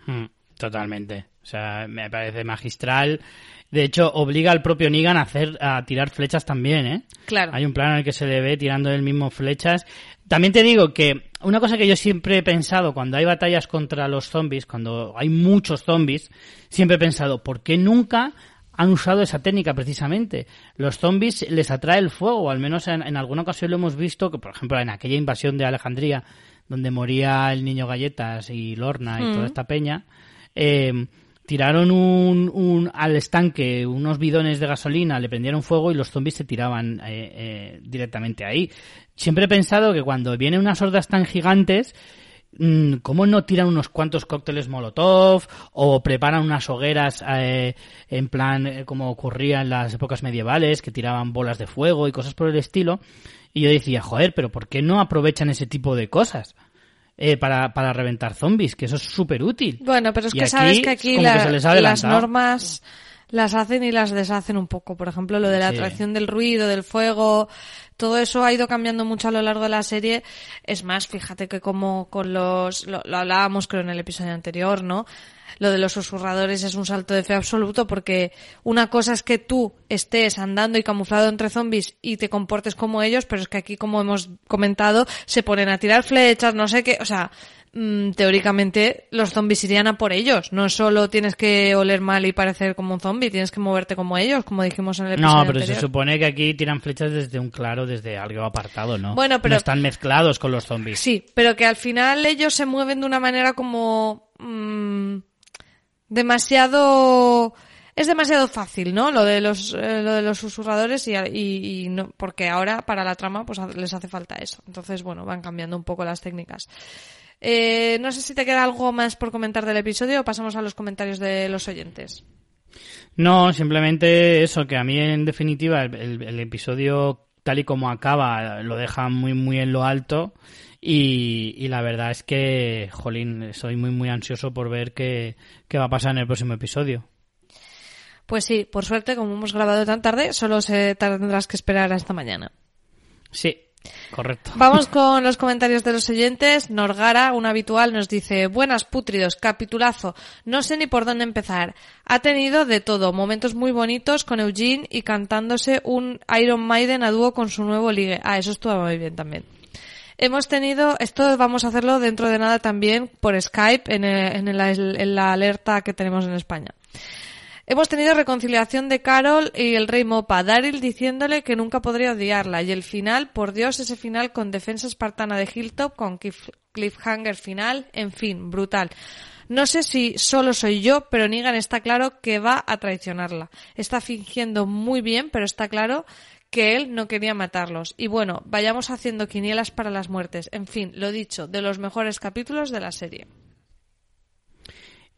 Hmm, totalmente. O sea, me parece magistral. De hecho, obliga al propio Negan a hacer, a tirar flechas también, ¿eh? Claro. Hay un plano en el que se le ve tirando él mismo flechas. También te digo que una cosa que yo siempre he pensado cuando hay batallas contra los zombies, cuando hay muchos zombies, siempre he pensado, ¿por qué nunca han usado esa técnica precisamente? Los zombies les atrae el fuego, o al menos en, alguna ocasión lo hemos visto, que por ejemplo en aquella invasión de Alejandría, donde moría el niño Galletas y Lorna y toda mm. esta peña, eh, tiraron un, un, al estanque unos bidones de gasolina, le prendieron fuego y los zombies se tiraban eh, eh, directamente ahí. Siempre he pensado que cuando vienen unas hordas tan gigantes, mm, ¿cómo no tiran unos cuantos cócteles Molotov o preparan unas hogueras eh, en plan como ocurría en las épocas medievales, que tiraban bolas de fuego y cosas por el estilo? Y yo decía, joder, pero ¿por qué no aprovechan ese tipo de cosas? Eh, para, para reventar zombies, que eso es súper útil. Bueno, pero es que sabes que aquí las normas las hacen y las deshacen un poco. Por ejemplo, lo de la atracción del ruido, del fuego, todo eso ha ido cambiando mucho a lo largo de la serie. Es más, fíjate que como con los, lo, lo hablábamos creo en el episodio anterior, ¿no? lo de los susurradores es un salto de fe absoluto porque una cosa es que tú estés andando y camuflado entre zombies y te comportes como ellos, pero es que aquí, como hemos comentado, se ponen a tirar flechas, no sé qué, o sea, teóricamente los zombies irían a por ellos. No solo tienes que oler mal y parecer como un zombie, tienes que moverte como ellos, como dijimos en el episodio No, pero se supone que aquí tiran flechas desde un claro, desde algo apartado, ¿no? Bueno, pero... No están mezclados con los zombies. Sí, pero que al final ellos se mueven de una manera como... Mmm, demasiado es demasiado fácil, ¿no? Lo de los, eh, lo de los susurradores y, y, y no, porque ahora para la trama pues les hace falta eso. Entonces, bueno, van cambiando un poco las técnicas. Eh, no sé si te queda algo más por comentar del episodio o pasamos a los comentarios de los oyentes. No, simplemente eso, que a mí en definitiva el, el episodio tal y como acaba lo deja muy muy en lo alto y, y, la verdad es que, jolín, soy muy muy ansioso por ver qué, qué va a pasar en el próximo episodio. Pues sí, por suerte, como hemos grabado tan tarde, solo se tendrás que esperar hasta mañana. Sí, Correcto. Vamos con los comentarios de los oyentes. Norgara, un habitual, nos dice, buenas putridos, capitulazo. No sé ni por dónde empezar. Ha tenido de todo, momentos muy bonitos con Eugene y cantándose un Iron Maiden a dúo con su nuevo ligue. Ah, eso estuvo muy bien también. Hemos tenido, esto vamos a hacerlo dentro de nada también por Skype en, en, en la alerta que tenemos en España. Hemos tenido reconciliación de Carol y el rey Mopa, Daryl diciéndole que nunca podría odiarla, y el final, por Dios, ese final con defensa espartana de Hilltop, con cliffhanger final, en fin, brutal. No sé si solo soy yo, pero Negan está claro que va a traicionarla. Está fingiendo muy bien, pero está claro que él no quería matarlos. Y bueno, vayamos haciendo quinielas para las muertes. En fin, lo dicho, de los mejores capítulos de la serie.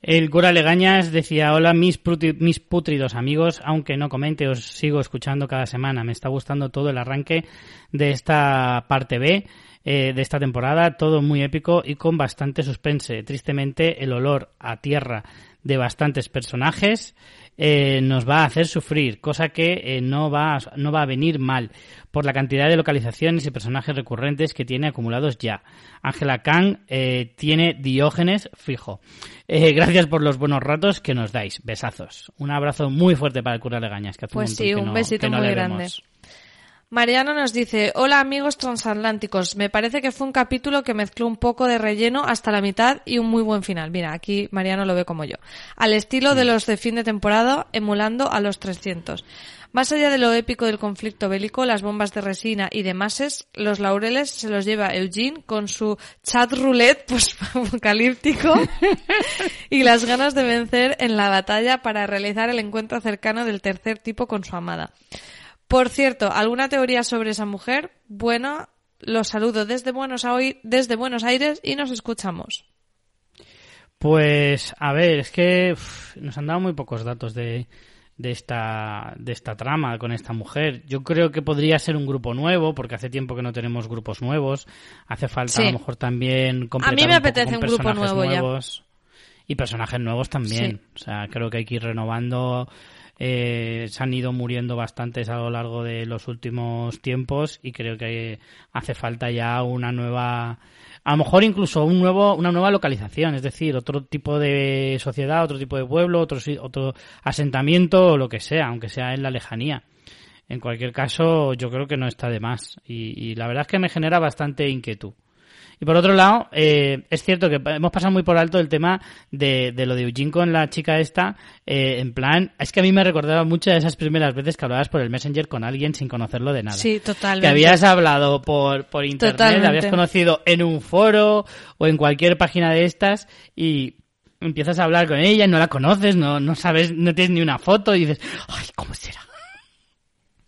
El cura Legañas decía, hola mis, putridos amigos, aunque no comente, os sigo escuchando cada semana. Me está gustando todo el arranque de esta parte B eh, de esta temporada, todo muy épico y con bastante suspense. Tristemente, el olor a tierra de bastantes personajes eh, nos va a hacer sufrir, cosa que eh, no, va a, no va a venir mal por la cantidad de localizaciones y personajes recurrentes que tiene acumulados ya. Ángela Kang eh, tiene Diógenes fijo. Eh, gracias por los buenos ratos que nos dais. Besazos. Un abrazo muy fuerte para el cura Legañas. Que hace pues un sí, un no, besito no muy grande. vemos. Mariano nos dice, hola amigos transatlánticos, me parece que fue un capítulo que mezcló un poco de relleno hasta la mitad y un muy buen final. Mira, aquí Mariano lo ve como yo. Al estilo de los de fin de temporada, emulando a los 300. Más allá de lo épico del conflicto bélico, las bombas de resina y de mases, los laureles se los lleva Eugene con su chat roulette post-apocalíptico y las ganas de vencer en la batalla para realizar el encuentro cercano del tercer tipo con su amada. Por cierto, ¿alguna teoría sobre esa mujer? Bueno, los saludo desde Buenos, desde Buenos Aires y nos escuchamos. Pues, a ver, es que uf, nos han dado muy pocos datos de, de esta, de esta trama con esta mujer. Yo creo que podría ser un grupo nuevo, porque hace tiempo que no tenemos grupos nuevos. Hace falta Sí. a lo mejor también completar A mí me un poco apetece con un grupo nuevo ya. nuevos. Y personajes nuevos también. O sea, creo que hay que ir renovando. Eh, se han ido muriendo bastantes a lo largo de los últimos tiempos y creo que hace falta ya una nueva a lo mejor incluso un nuevo, una nueva localización, es decir, otro tipo de sociedad, otro tipo de pueblo, otro, otro asentamiento o lo que sea, aunque sea en la lejanía. En cualquier caso, yo creo que no está de más y, y la verdad es que me genera bastante inquietud. Y por otro lado, eh, es cierto que hemos pasado muy por alto el tema de, de lo de Eugene con la chica esta, eh, en plan, es que a mí me recordaba mucho de esas primeras veces que hablabas por el Messenger con alguien sin conocerlo de nada Sí, totalmente. que habías hablado por, por internet, Totalmente. habías conocido en un foro o en cualquier página de estas y empiezas a hablar con ella, no la conoces, no, no sabes, no tienes ni una foto y dices, ay, ¿cómo será?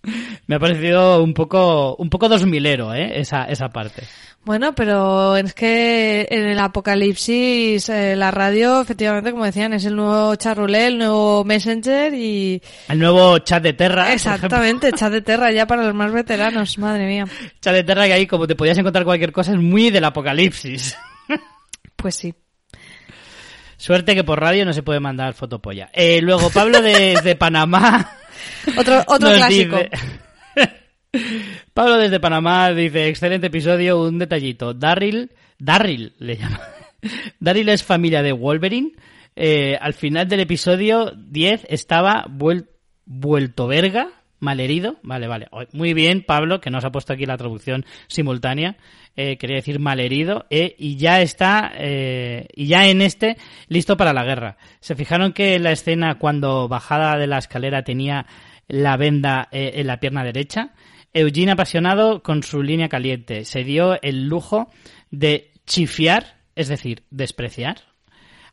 Me ha parecido un poco, un poco dos milero, eh, esa, esa parte. Bueno, pero es que en el apocalipsis eh, la radio, efectivamente, como decían, es el nuevo charrulé, el nuevo messenger y... El nuevo chat de Terra. Exactamente, chat de terra ya para los más veteranos, madre mía. Chat de Terra que ahí como te podías encontrar cualquier cosa es muy del apocalipsis. Pues sí. Suerte que por radio no se puede mandar fotopolla. Eh, luego Pablo desde Panamá. Otro, otro clásico. dice- Pablo desde Panamá dice, excelente episodio, un detallito. Darryl, Darryl le llama. Darryl es familia de Wolverine. Eh, al final del episodio 10 estaba vuel- vuelto verga, malherido. Vale, vale. Muy bien, Pablo, que nos ha puesto aquí la traducción simultánea. Eh, quería decir malherido. eh, y ya está, y ya en este, listo para la guerra. ¿Se fijaron que la escena cuando bajada de la escalera tenía la venda en la pierna derecha? Eugene apasionado con su línea caliente. Se dio el lujo de chifiar, es decir, despreciar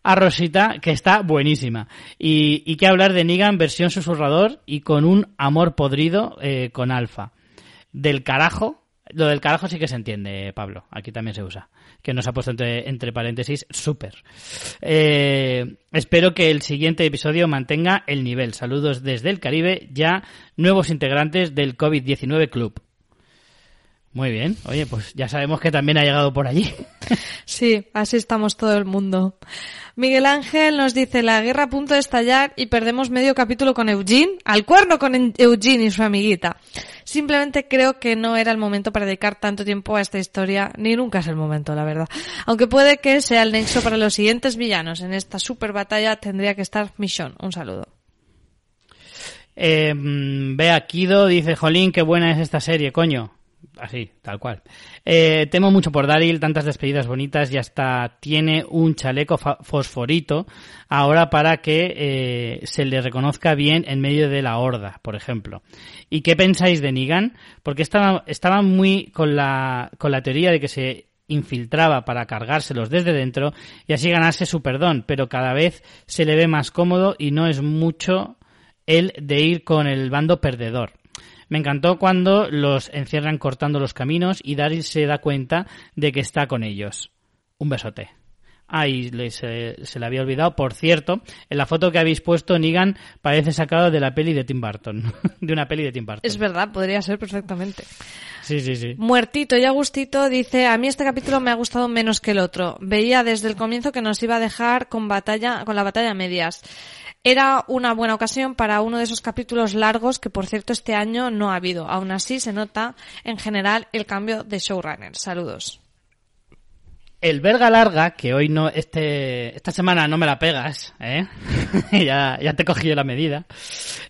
a Rosita, que está buenísima. Y, que hablar de Negan versión susurrador y con un amor podrido eh, con Alfa. Del carajo, lo del carajo sí que se entiende, Pablo. Aquí también se usa. Que nos ha puesto entre, entre paréntesis súper. Eh, espero que el siguiente episodio mantenga el nivel. Saludos desde el Caribe, ya nuevos integrantes del COVID-19 Club. Muy bien. Oye, pues ya sabemos que también ha llegado por allí. Sí, así estamos todo el mundo. Miguel Ángel nos dice la guerra a punto de estallar y perdemos medio capítulo con Eugene, al cuerno con Eugene y su amiguita. Simplemente creo que no era el momento para dedicar tanto tiempo a esta historia, ni nunca es el momento, la verdad. Aunque puede que sea el nexo para los siguientes villanos. En esta super batalla tendría que estar Michonne. Un saludo. Eh, Bea Kido dice, Jolín, qué buena es esta serie, coño. Así, tal cual. Eh, temo mucho por Daryl, tantas despedidas bonitas y hasta tiene un chaleco fosforito ahora para que eh, se le reconozca bien en medio de la horda, por ejemplo. ¿Y qué pensáis de Negan? Porque estaba, estaba muy con la, con la teoría de que se infiltraba para cargárselos desde dentro y así ganarse su perdón, pero cada vez se le ve más cómodo y no es mucho el de ir con el bando perdedor. Me encantó cuando los encierran cortando los caminos y Daryl se da cuenta de que está con ellos. Un besote. Ay, se, se, le había olvidado. Por cierto, en la foto que habéis puesto, Negan parece sacado de la peli de Tim Burton. de una peli de Tim Burton. Es verdad, podría ser perfectamente. Sí, sí, sí. Muertito y Agustito dice, a mí este capítulo me ha gustado menos que el otro. Veía desde el comienzo que nos iba a dejar con batalla, con la batalla a medias. Era una buena ocasión para uno de esos capítulos largos que, por cierto, este año no ha habido. Aún así, se nota en general el cambio de showrunner. Saludos. El verga larga, que hoy no, este, esta semana no me la pegas, ¿eh? ya, ya te cogí la medida.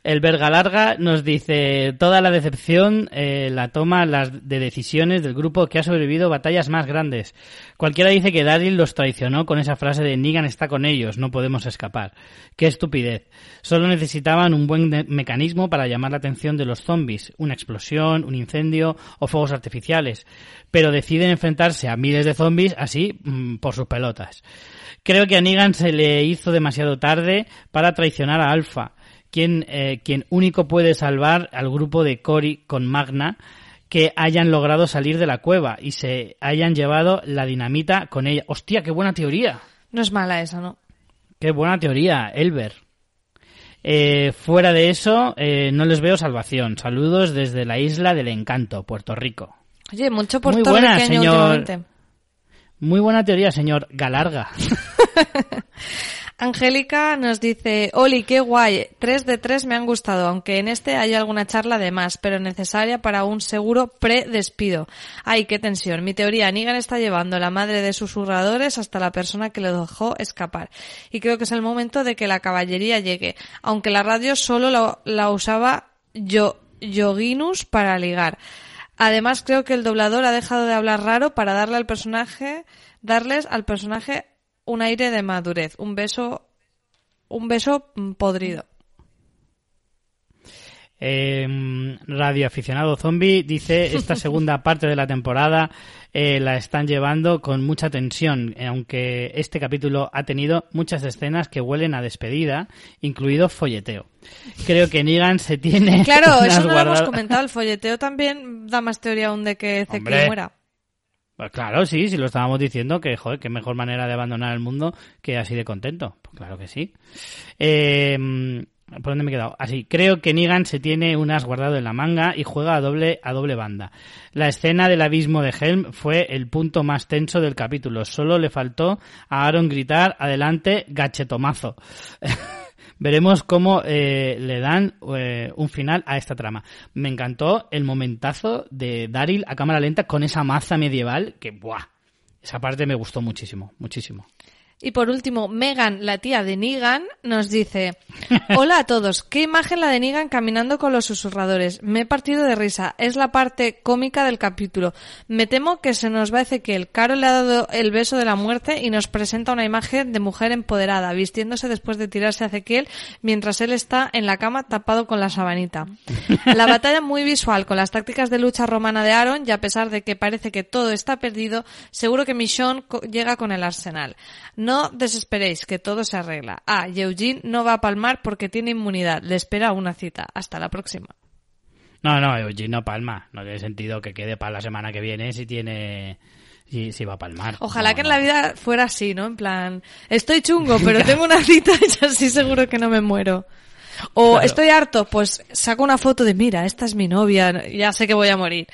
El verga larga nos dice, toda la decepción eh, la toma las de decisiones del grupo que ha sobrevivido batallas más grandes. Cualquiera dice que Daryl los traicionó con esa frase de Negan está con ellos, no podemos escapar. Qué estupidez. Solo necesitaban un buen mecanismo para llamar la atención de los zombies, una explosión, un incendio o fuegos artificiales. Pero deciden enfrentarse a miles de zombies así Mm, por sus pelotas. Creo que a Negan se le hizo demasiado tarde para traicionar a Alpha, quien, eh, quien único puede salvar al grupo de Cory con Magna que hayan logrado salir de la cueva y se hayan llevado la dinamita con ella. Hostia, qué buena teoría. No es mala esa, ¿no? Qué buena teoría, Elber. Eh, fuera de eso, eh, no les veo salvación. Saludos desde la isla del encanto, Puerto Rico. Oye, mucho puertorriqueño señor. últimamente. Muy buena teoría, señor Galarga. Angélica nos dice, Oli, qué guay, tres de tres me han gustado, aunque en este hay alguna charla de más, pero necesaria para un seguro pre-despido. Ay, qué tensión. Mi teoría, Negan está llevando la madre de susurradores hasta la persona que lo dejó escapar. Y creo que es el momento de que la caballería llegue, aunque la radio solo la, usaba yo, Yoginus para ligar. Además, creo que el doblador ha dejado de hablar raro para darle al personaje, darles al personaje un aire de madurez, un beso, un beso podrido. Eh, Radio Aficionado Zombie dice esta segunda parte de la temporada eh, la están llevando con mucha tensión, aunque este capítulo ha tenido muchas escenas que huelen a despedida, incluido folleteo. Creo que Negan se tiene. Claro, eso no lo hemos comentado. El folleteo también da más teoría aún de que Ezequiel muera. Pues claro, sí, sí lo estábamos diciendo, que joder, qué mejor manera de abandonar el mundo que así de contento. Pues claro que sí. Eh, ¿Por dónde me he quedado? Así, creo que Negan se tiene un as guardado en la manga y juega a doble, a doble banda. La escena del abismo de Helm fue el punto más tenso del capítulo. Solo le faltó a Aaron gritar, adelante, gachetomazo. Veremos cómo eh, le dan eh, un final a esta trama. Me encantó el momentazo de Daryl a cámara lenta con esa maza medieval que, ¡buah! Esa parte me gustó muchísimo, muchísimo. Y por último, Megan, la tía de Negan, nos dice, hola a todos, qué imagen la de Negan caminando con los susurradores. Me he partido de risa, es la parte cómica del capítulo. Me temo que se nos va Ezequiel. Caro le ha dado el beso de la muerte y nos presenta una imagen de mujer empoderada, vistiéndose después de tirarse a Ezequiel mientras él está en la cama tapado con la sabanita. La batalla muy visual con las tácticas de lucha romana de Aaron y a pesar de que parece que todo está perdido, seguro que Michonne llega con el arsenal desesperéis, que todo se arregla. Ah, Eugene no va a palmar porque tiene inmunidad. Le espera una cita. Hasta la próxima. No, no, Eugene no palma. No tiene sentido que quede para la semana que viene si tiene... Si, si va a palmar. Ojalá No, que en no. la vida fuera así, ¿no? En plan, estoy chungo, pero tengo una cita y así seguro que no me muero. O Claro. estoy harto, pues saco una foto de, mira, esta es mi novia, ya sé que voy a morir.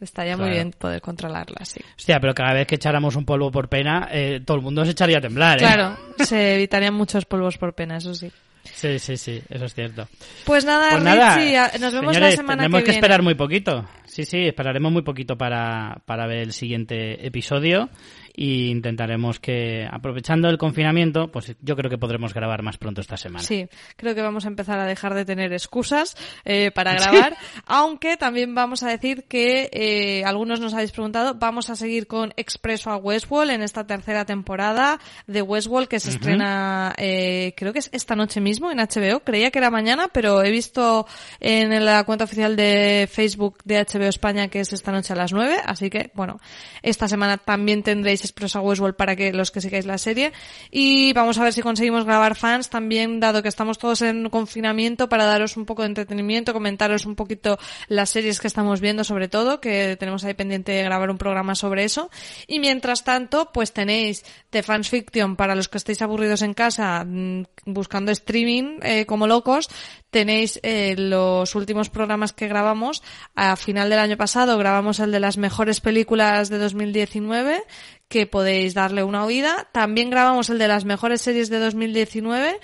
Estaría muy bien poder controlarla así. Hostia, pero cada vez que echáramos un polvo por pena, eh, todo el mundo se echaría a temblar, ¿eh? Claro, se evitarían muchos polvos por pena, eso sí. Sí, sí, sí, eso es cierto. Pues nada, Pues nada, Richie, a- nos vemos señores, la semana tenemos que que, viene. esperar muy poquito. Sí, sí, esperaremos muy poquito para, para ver el siguiente episodio y intentaremos que, aprovechando el confinamiento, pues yo creo que podremos grabar más pronto esta semana. Sí, creo que vamos a empezar a dejar de tener excusas eh, para grabar, aunque también vamos a decir que eh, algunos nos habéis preguntado, vamos a seguir con Expreso a Westworld en esta tercera temporada de Westworld que se estrena, eh, creo que es esta noche mismo en HBO, creía que era mañana, pero he visto en la cuenta oficial de Facebook de HBO España que es esta noche a las 9, así que bueno, esta semana también tendréis Expreso a Westworld para que los que sigáis la serie. Y vamos a ver si conseguimos grabar fans también dado que estamos todos en confinamiento para daros un poco de entretenimiento, comentaros un poquito las series que estamos viendo sobre todo, que tenemos ahí pendiente grabar un programa sobre eso. Y mientras tanto pues tenéis The Fans Fiction para los que estéis aburridos en casa mm, buscando streaming eh, como locos tenéis eh, los últimos programas que grabamos a final del año pasado. Grabamos el de las mejores películas de 2019 que podéis darle una oída. También grabamos el de las mejores series de 2019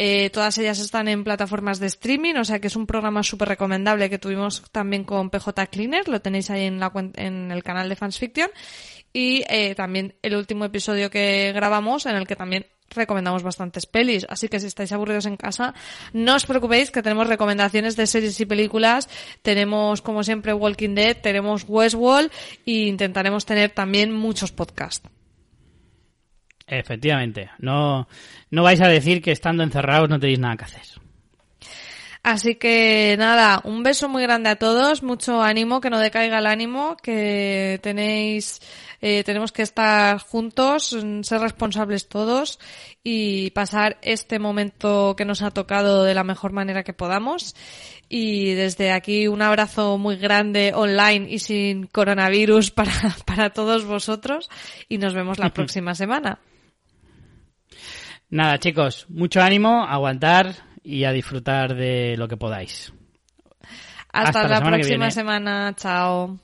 eh, todas ellas están en plataformas de streaming, o sea que es un programa súper recomendable que tuvimos también con PJ Cleaner, lo tenéis ahí en, la, en el canal de Fans Fiction. Y eh, también el último episodio que grabamos en el que también recomendamos bastantes pelis. Así que si estáis aburridos en casa, no os preocupéis que tenemos recomendaciones de series y películas. Tenemos, como siempre, Walking Dead, tenemos Westworld e intentaremos tener también muchos podcasts. Efectivamente. No, no vais a decir que estando encerrados no tenéis nada que hacer. Así que nada, un beso muy grande a todos, mucho ánimo, que no decaiga el ánimo, que tenéis, eh, tenemos que estar juntos, mm, ser responsables todos y pasar este momento que nos ha tocado de la mejor manera que podamos. Y desde aquí un abrazo muy grande online y sin coronavirus para, para todos vosotros y nos vemos la próxima semana. Nada, chicos, mucho ánimo, aguantar y a disfrutar de lo que podáis. Hasta, Hasta la la semana que próxima semana, chao.